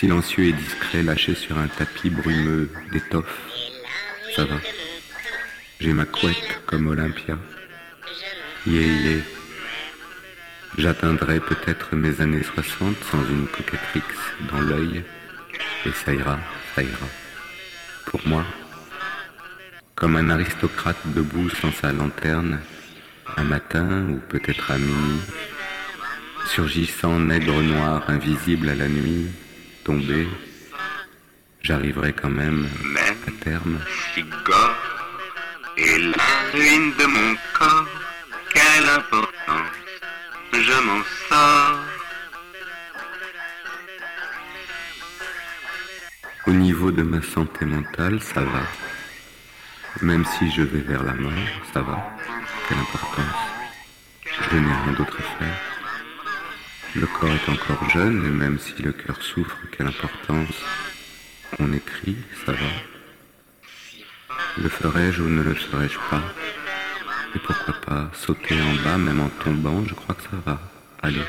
Silencieux et discret, lâché sur un tapis brumeux d'étoffe. Ça va. J'ai ma couette comme Olympia. Yé yé. J'atteindrai peut-être mes années 60 sans une coquetterie dans l'œil. Et ça ira, ça ira. Pour moi, comme un aristocrate debout sans sa lanterne, un matin ou peut-être à minuit, surgissant nègre noir invisible à la nuit, j'arriverai quand même à terme. Et la ruine de mon corps, quelle importance, je m'en sors. Au niveau de ma santé mentale, ça va. Même si je vais vers la mort, ça va. Quelle importance. Je n'ai rien d'autre à faire. Le corps est encore jeune et même si le cœur souffre, quelle importance. On écrit, ça va. Le ferais-je ou ne le ferais-je pas? Et pourquoi pas sauter en bas même en tombant, je crois que ça va. Allez.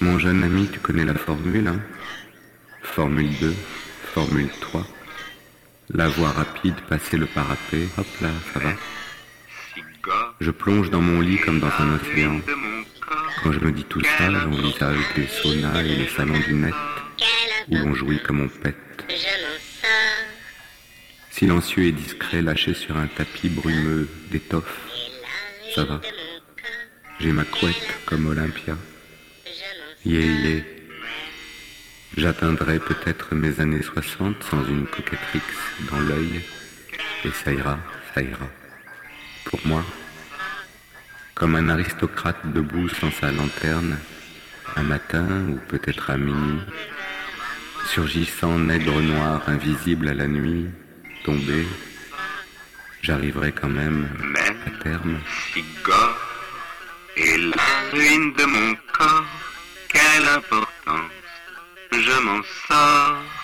Mon jeune ami, tu connais la formule, hein? Formule 2, Formule 3. La voie rapide, passer le parapet, hop là, ça va. Je plonge dans mon lit comme dans un océan. Quand je me dis tout ça, j'envisage les saunas et les salons du net où l'on jouit comme on pète. Silencieux et discret, lâché sur un tapis brumeux d'étoffe. Ça va. J'ai ma couette comme Olympia. Yé yé. J'atteindrai peut-être mes années 60 sans une coquetterie dans l'œil. Et ça ira, ça ira. Pour moi, comme un aristocrate debout sans sa lanterne, un matin ou peut-être à minuit, surgissant nègre noir invisible à la nuit, tombé, j'arriverai quand même à terme. Si et la ruine de mon corps, quelle importance, je m'en sors.